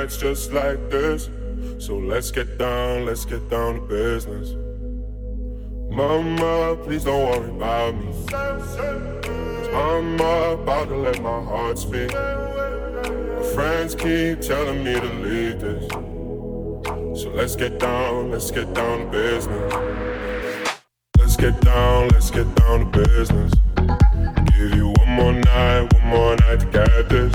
Nights just like this. So let's get down, let's get down to business. Mama, please don't worry about me. I'm about to let my heart speak. My friends keep telling me to leave this. So let's get down, let's get down to business Let's get down, let's get down to business. Give you one more night, one more night to get this.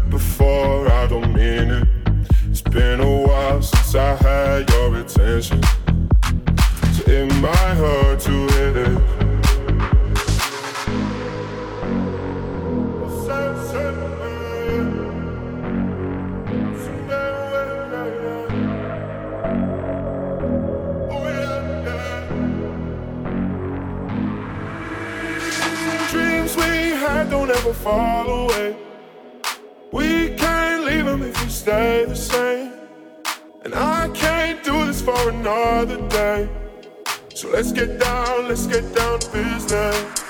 before, I don't mean it. It's been a while since I had your attention. So it might hurt to hit it. never fall away. We can't leave them if we stay the same. And I can't do this for another day. So let's get down, let's get down to business.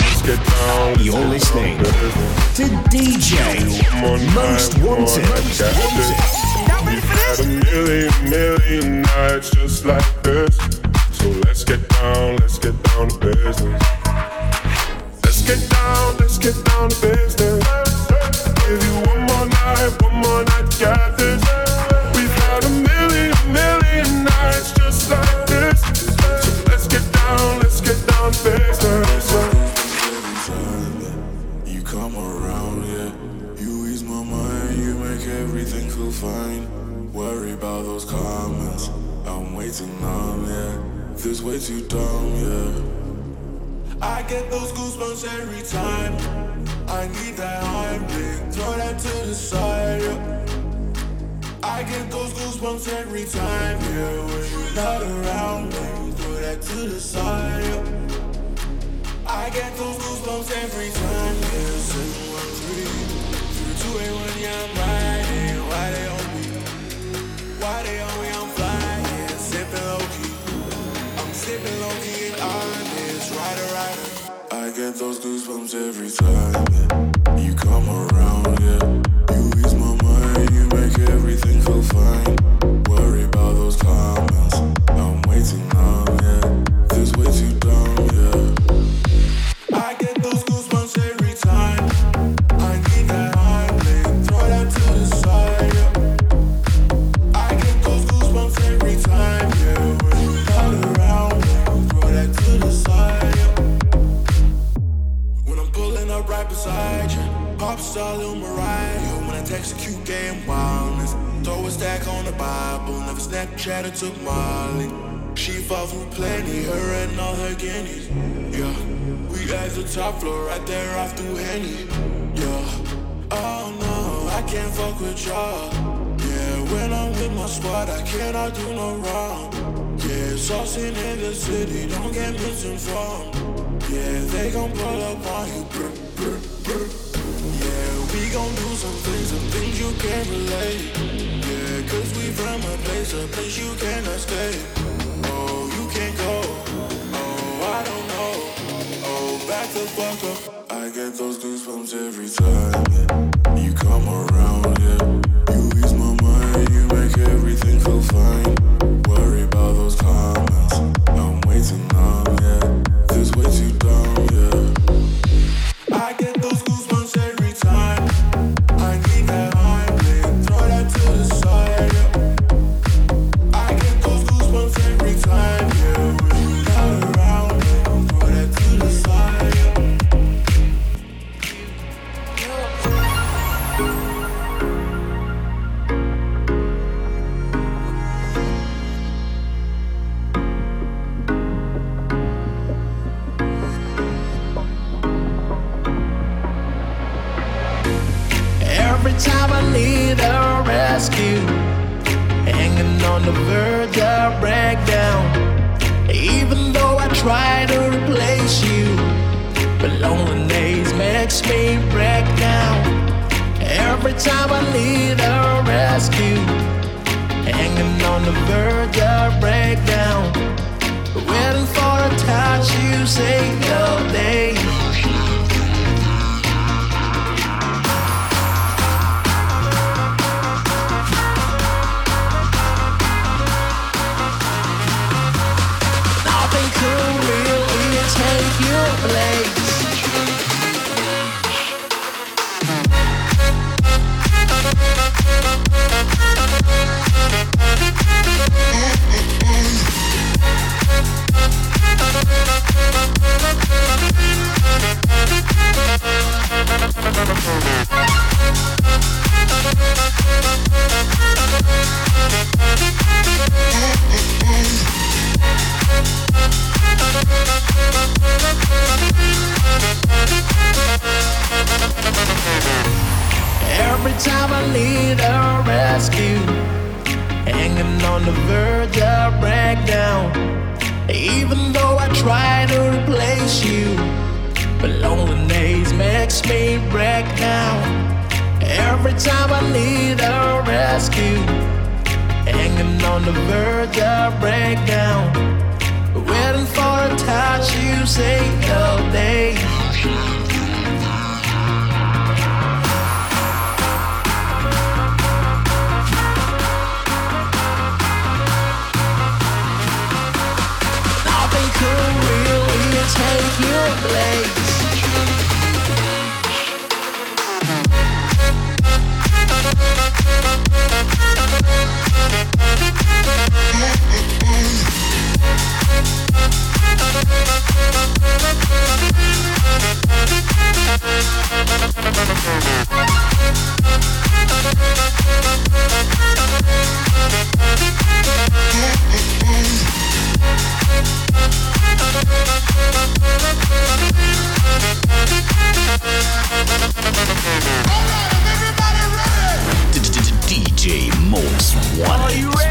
Let's get down. Let's You're get listening to DJ Most Wanted. We've had a million, million nights just like this. So let's get down, let's get down to business Let's get down, let's get down to business. Give you one more night, one more night, got this. We've had a million, million nights just like this. So let's get down, let's get down to business. You come around, yeah. You ease my mind, you make everything feel fine. Worry about those comments. I'm way too numb, yeah. This way too dumb, yeah. I get those goosebumps every time. I need that Heimlich, throw that to the side. Yeah. I get those goosebumps every time, yeah. When you're not around me, throw that to the side. Yeah. I get those goosebumps every time, yeah. Seven one three, two eight one, yeah, I'm riding. Why they on me? Why they on me? I'm flying, sipping low key. I'm sipping low key and honest rider, rider. I get those goosebumps every time you come around. Yeah, you ease my mind, you make everything feel fine. Worry about those comments, I'm waiting now. all on Mariah. When I text a cute game wildness. Throw a stack on the Bible. Never Snapchat or took Molly. She fought through plenty, her and all her guineas. Yeah, we at the top floor, right there off to Henny. Yeah, oh no, I can't fuck with y'all. Yeah, when I'm with my squad, I cannot do no wrong. Yeah, saucing in the city, don't get misinformed. Yeah, they gon' pull up on you gon' do some things, some things you can't relate. Yeah, cause we from a place, a place you cannot stay. Oh, you can't go. Oh, I don't know. Oh, back the fuck up. I get those goosebumps every time. Yeah. You come around, yeah. You ease my mind, you make everything feel fine. Worry about those comments. I'm waiting on, yeah. This way too dumb, yeah. I get just you ready?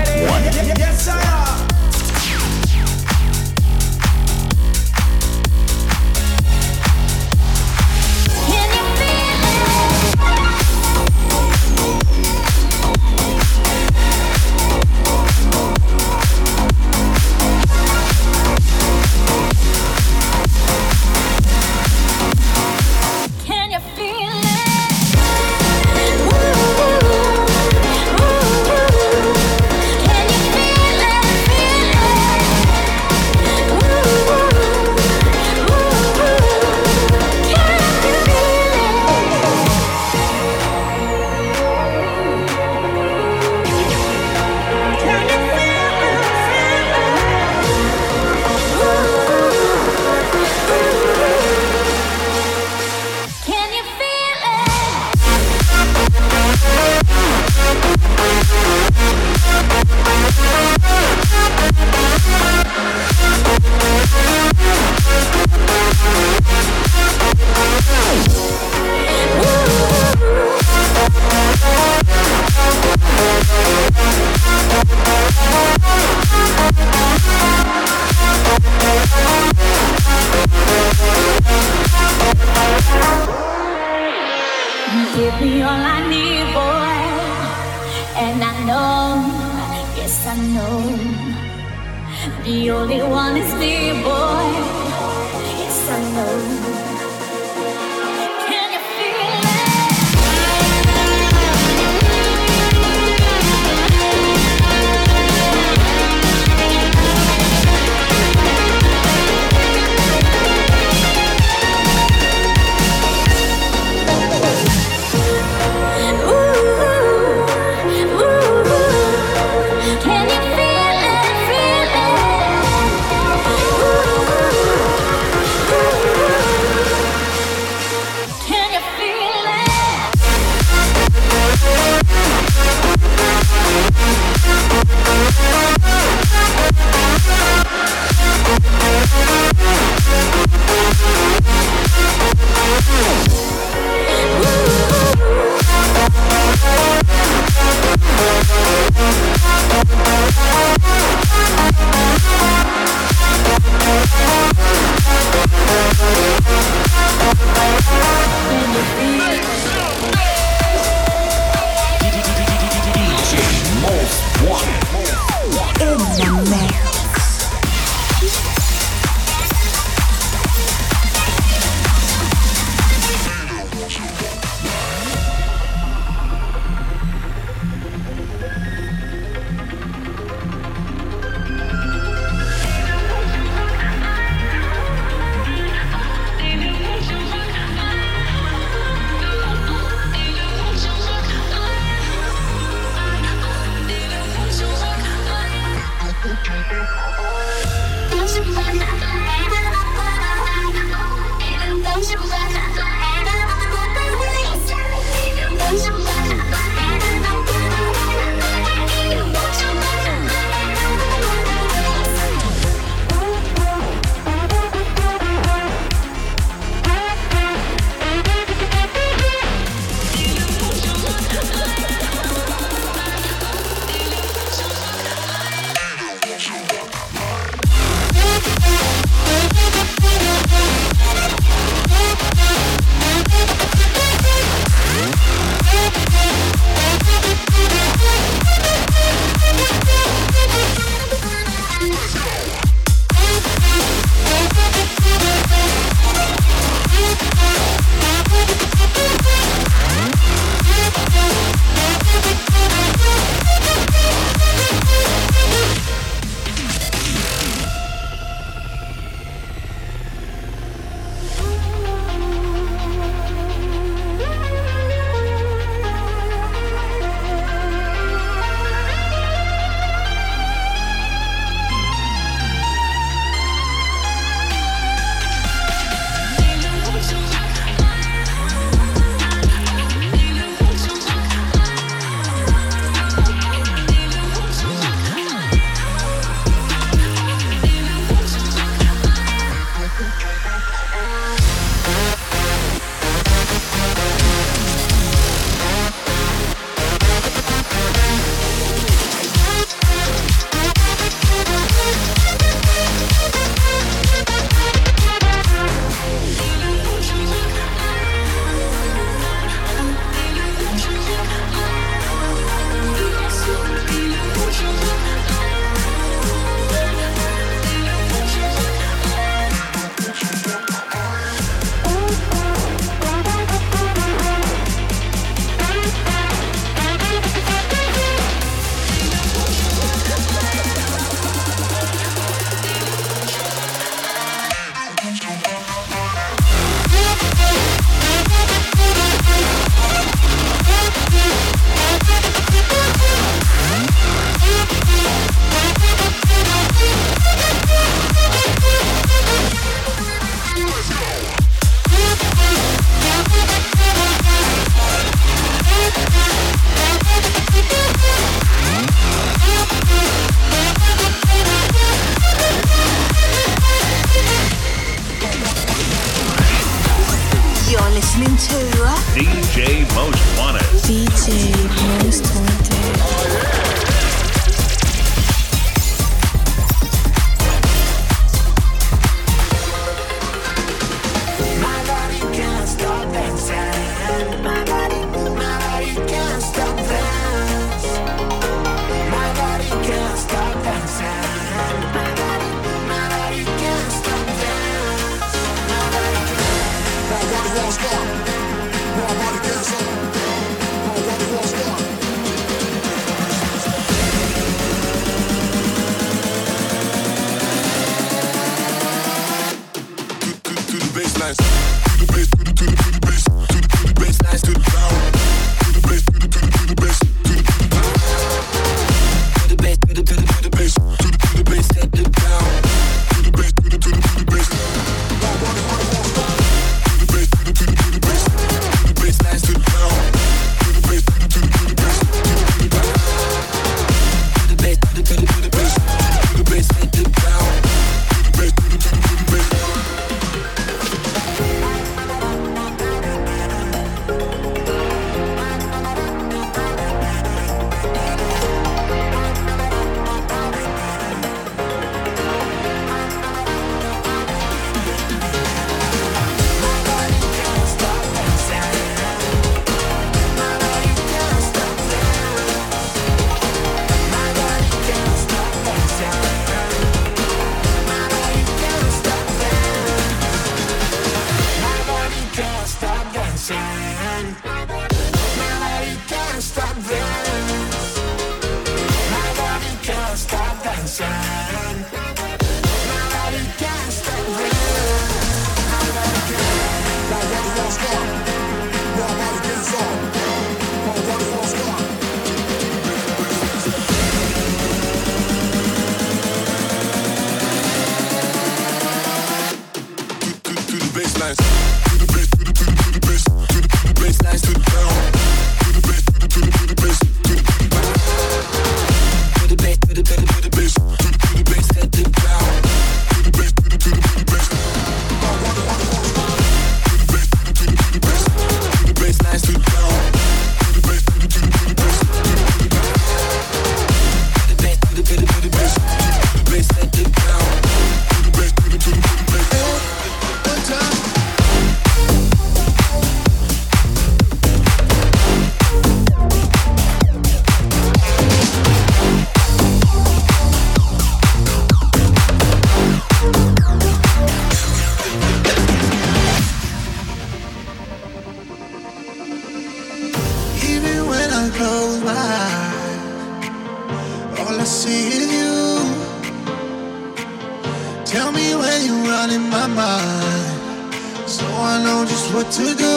so I know just what to do.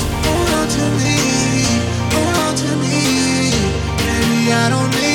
So hold on to me, hold on to me, baby. I don't need.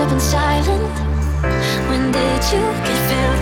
Have been silent. When did you get filled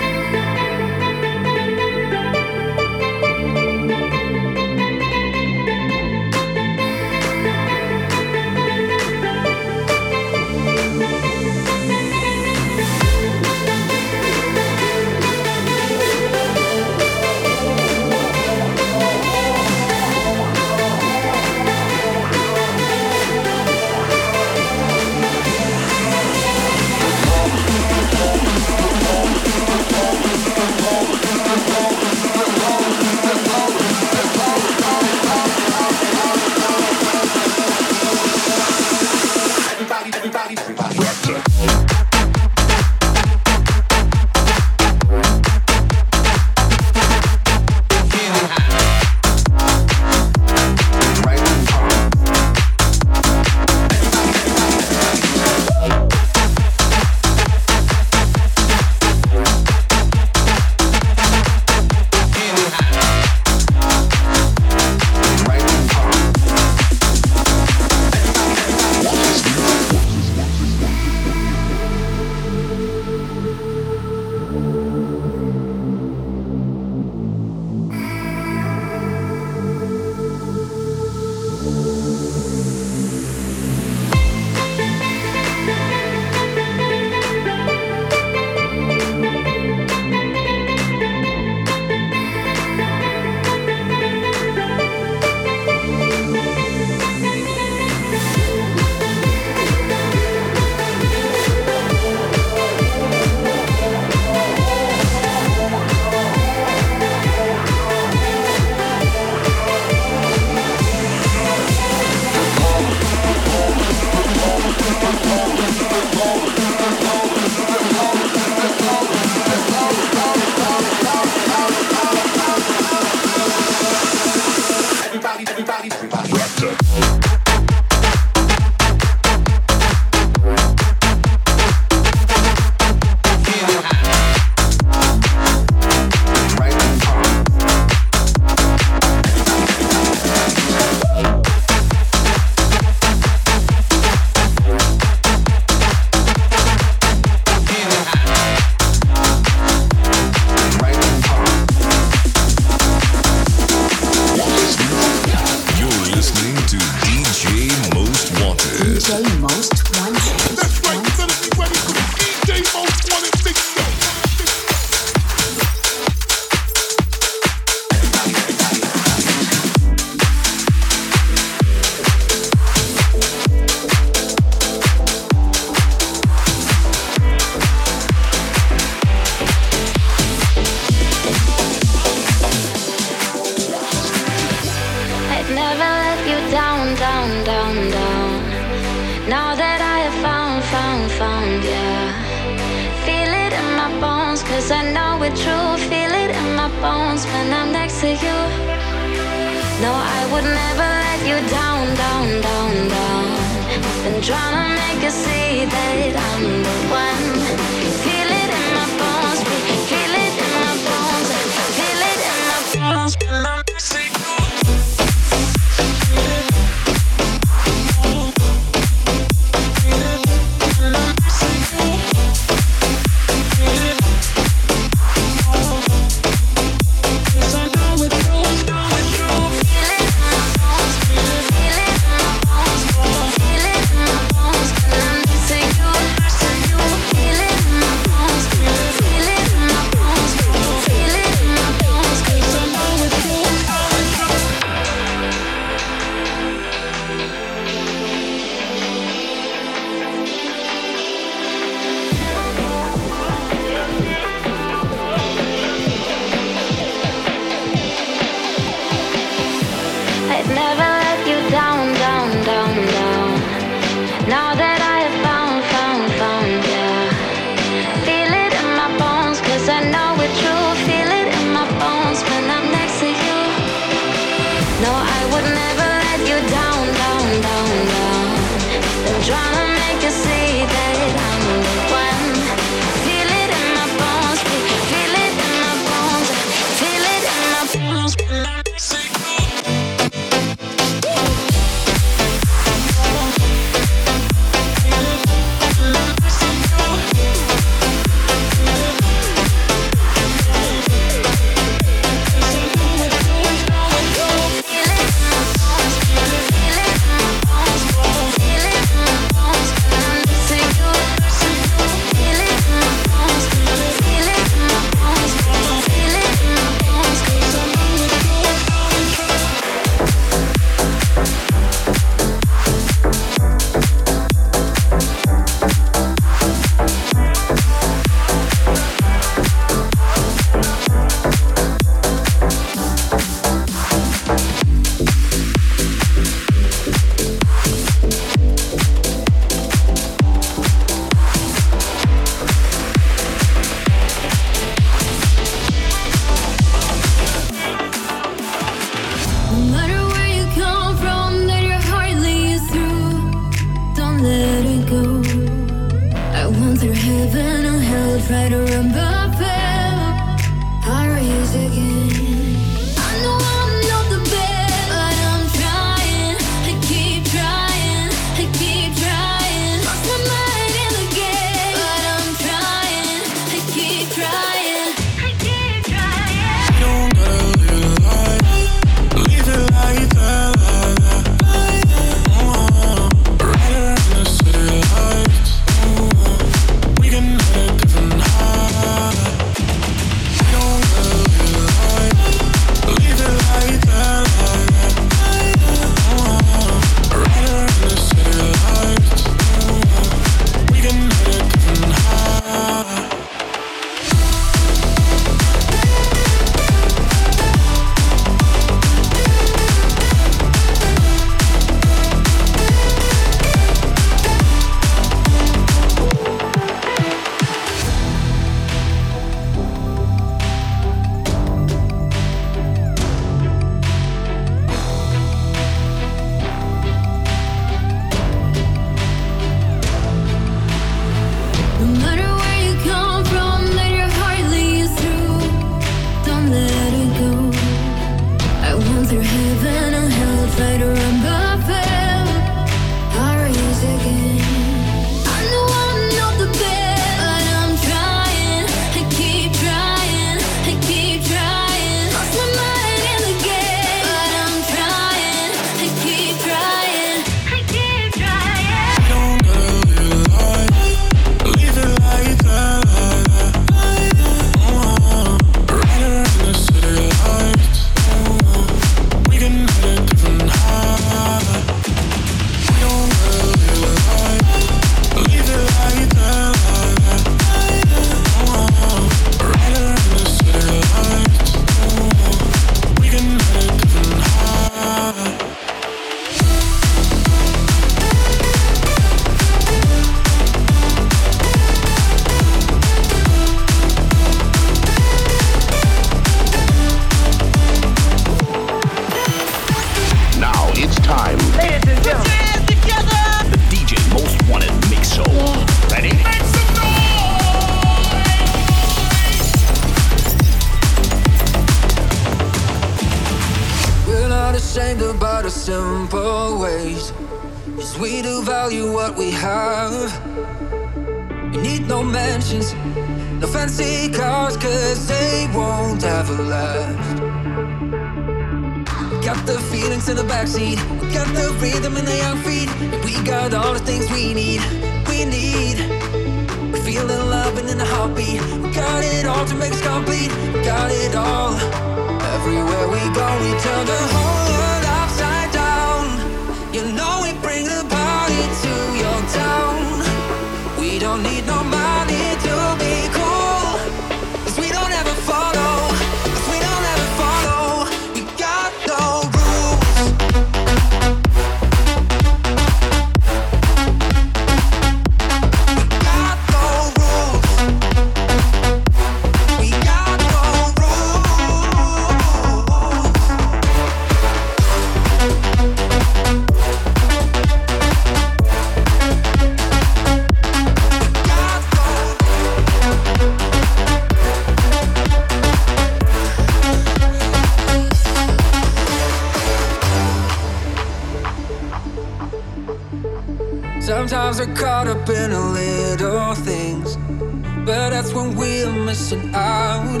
stressing out.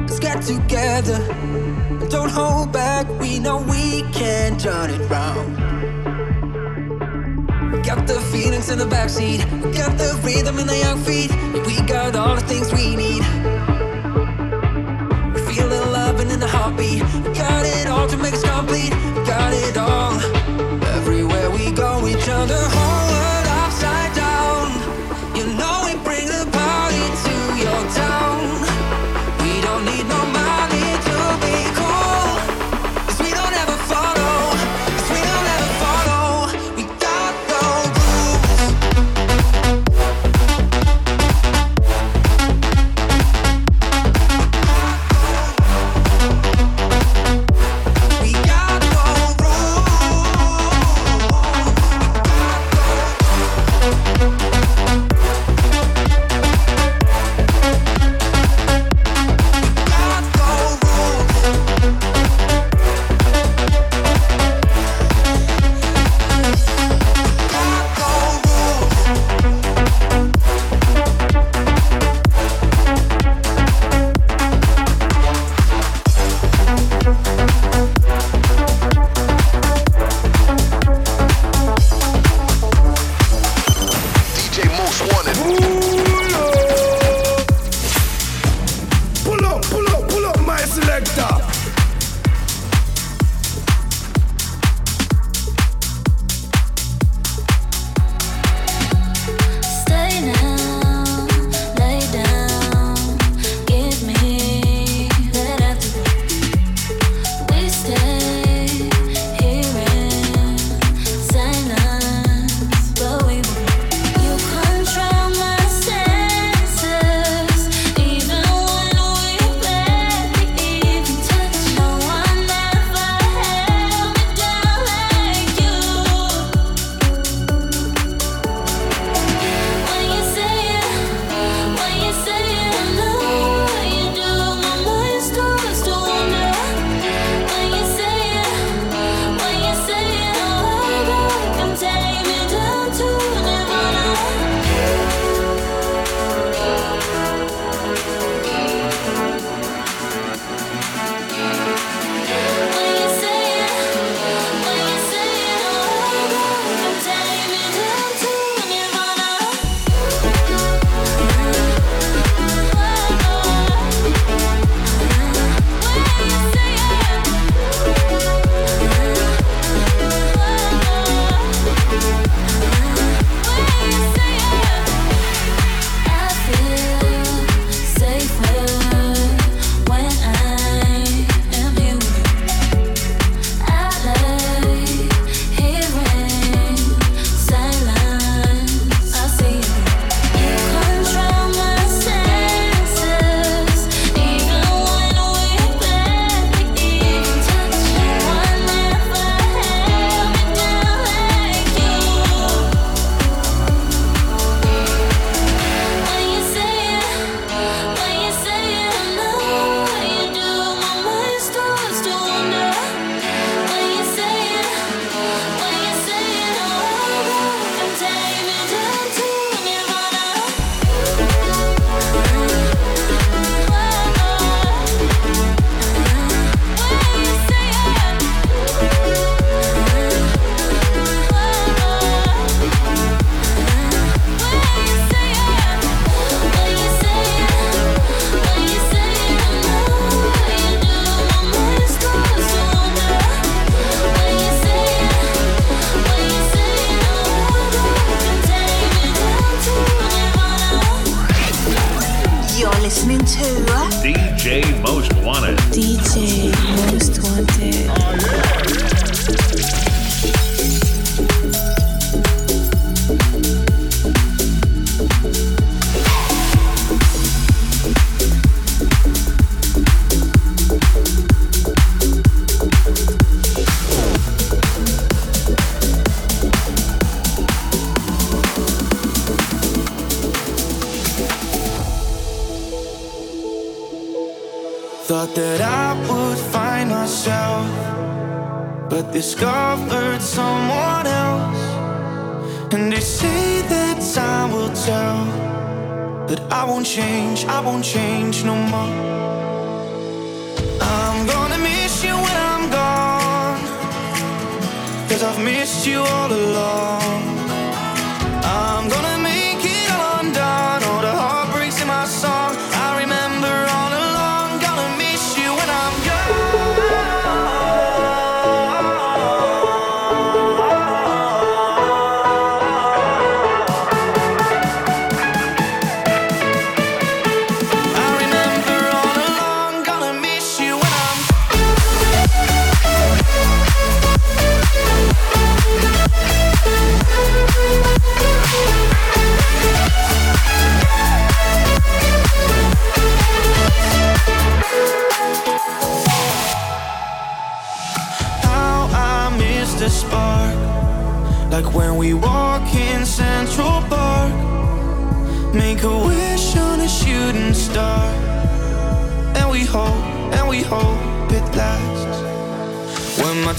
Let's get together and don't hold back. We know we can turn it round. Got the feelings in the backseat, got the rhythm in the young feet. We got all the things we need. We feel the love in the heartbeat. Got it all to make us complete. Got it all. Everywhere we go, we turn the whole. world.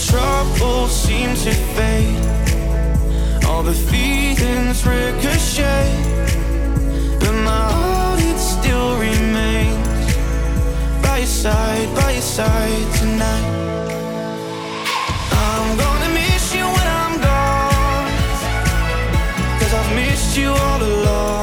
troubles seem to fade. All the feelings ricochet, but my heart it still remains by your side, by your side tonight. I'm gonna miss you when I'm gone, cause I've missed you all along.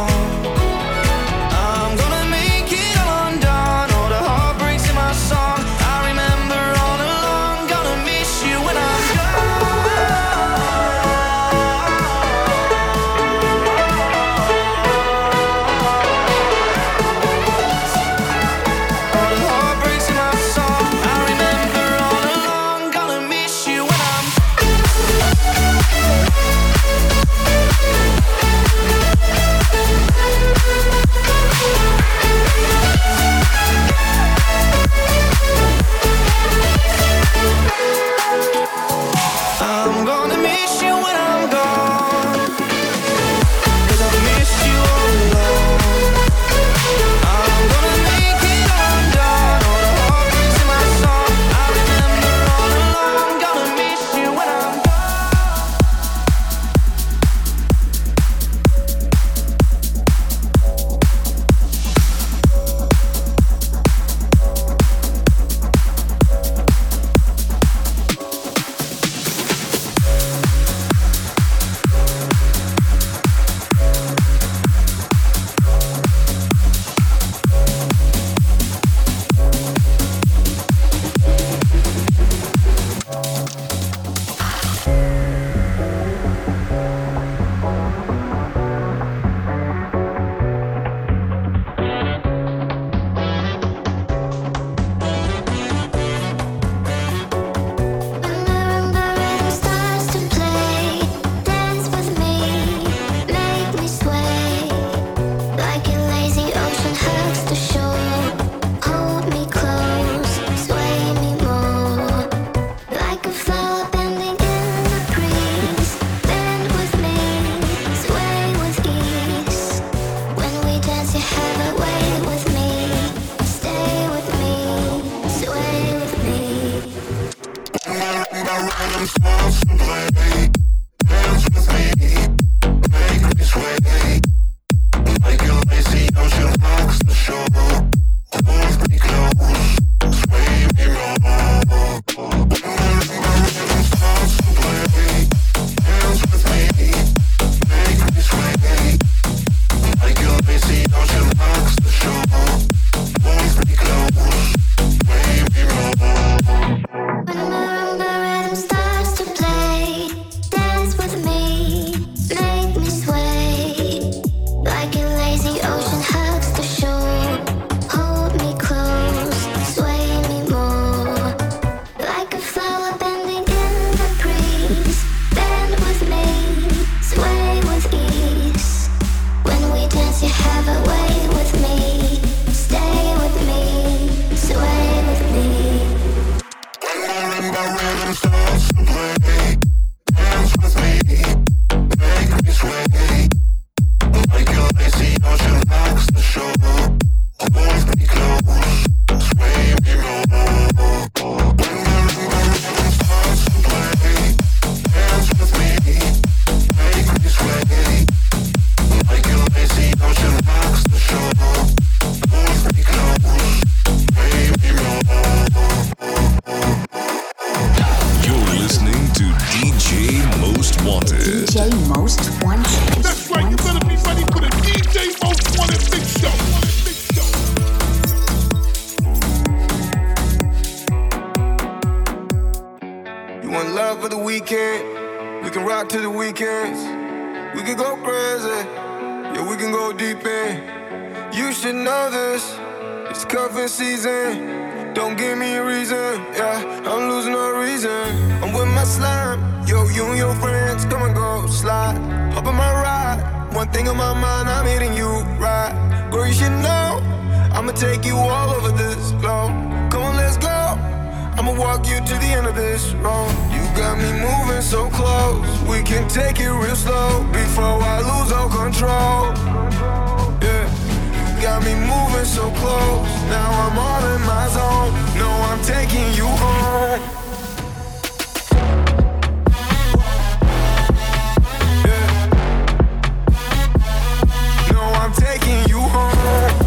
walk you to the end of this road. You got me moving so close. We can take it real slow before I lose all control. Yeah, you got me moving so close. Now I'm all in my zone. No, I'm taking you home. Yeah. No, I'm taking you home